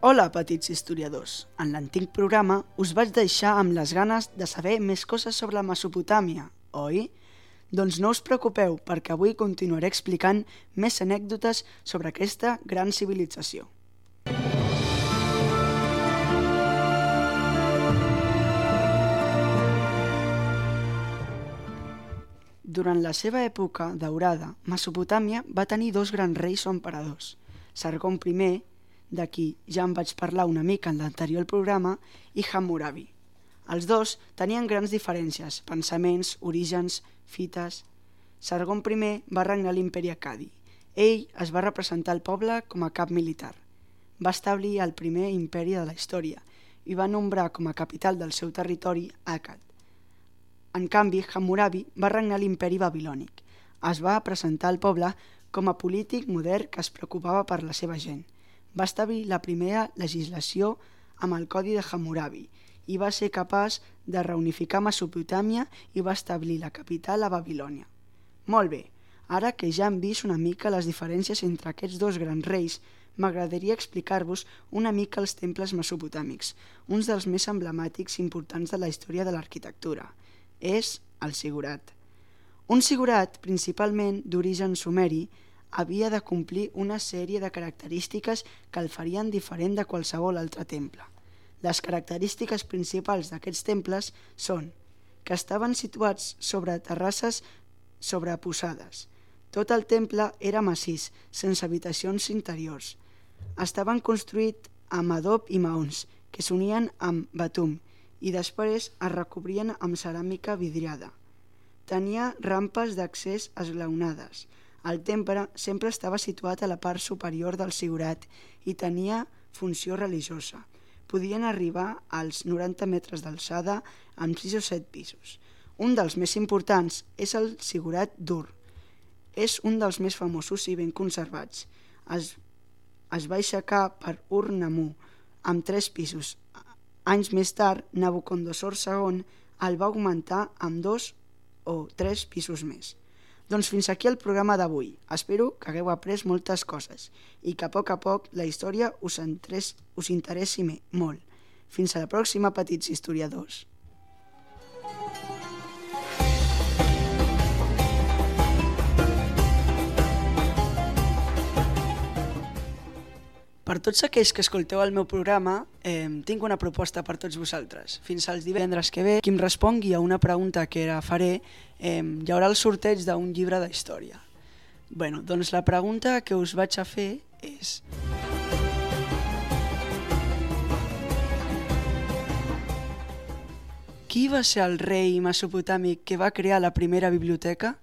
Hola, petits historiadors. En l'antic programa us vaig deixar amb les ganes de saber més coses sobre la Mesopotàmia, oi? Doncs no us preocupeu, perquè avui continuaré explicant més anècdotes sobre aquesta gran civilització. Durant la seva època daurada, Mesopotàmia va tenir dos grans reis o emperadors, Sargon I, de qui ja em vaig parlar una mica en l'anterior programa, i Hammurabi. Els dos tenien grans diferències, pensaments, orígens, fites... Sargon I va regnar l'imperi Acadi. Ell es va representar al poble com a cap militar. Va establir el primer imperi de la història i va nombrar com a capital del seu territori Akkad. En canvi, Hammurabi va regnar l'imperi babilònic. Es va presentar al poble com a polític modern que es preocupava per la seva gent. Va establir la primera legislació amb el Codi de Hammurabi i va ser capaç de reunificar Mesopotàmia i va establir la capital a Babilònia. Molt bé, ara que ja hem vist una mica les diferències entre aquests dos grans reis, m'agradaria explicar-vos una mica els temples mesopotàmics, uns dels més emblemàtics i importants de la història de l'arquitectura. És el sigurat. Un sigurat, principalment d'origen sumeri, havia de complir una sèrie de característiques que el farien diferent de qualsevol altre temple. Les característiques principals d'aquests temples són que estaven situats sobre terrasses sobreposades. Tot el temple era massís, sense habitacions interiors. Estaven construïts amb adob i maons, que s'unien amb batum i després es recobrien amb ceràmica vidriada. Tenia rampes d'accés esglaonades. El temple sempre estava situat a la part superior del sigurat i tenia funció religiosa podien arribar als 90 metres d'alçada amb 6 o 7 pisos. Un dels més importants és el Sigurat d'Ur. És un dels més famosos i ben conservats. Es, es va aixecar per Ur-Namu, amb 3 pisos. Anys més tard, Nabucodonosor II el va augmentar amb dos o tres pisos més. Doncs fins aquí el programa d'avui. Espero que hagueu après moltes coses i que a poc a poc la història us, entres, us interessi molt. Fins a la pròxima, petits historiadors. Per tots aquells que escolteu el meu programa, eh, tinc una proposta per tots vosaltres. Fins als divendres que ve, qui em respongui a una pregunta que era faré, eh, hi haurà el sorteig d'un llibre de història. bueno, doncs la pregunta que us vaig a fer és... Qui va ser el rei mesopotàmic que va crear la primera biblioteca?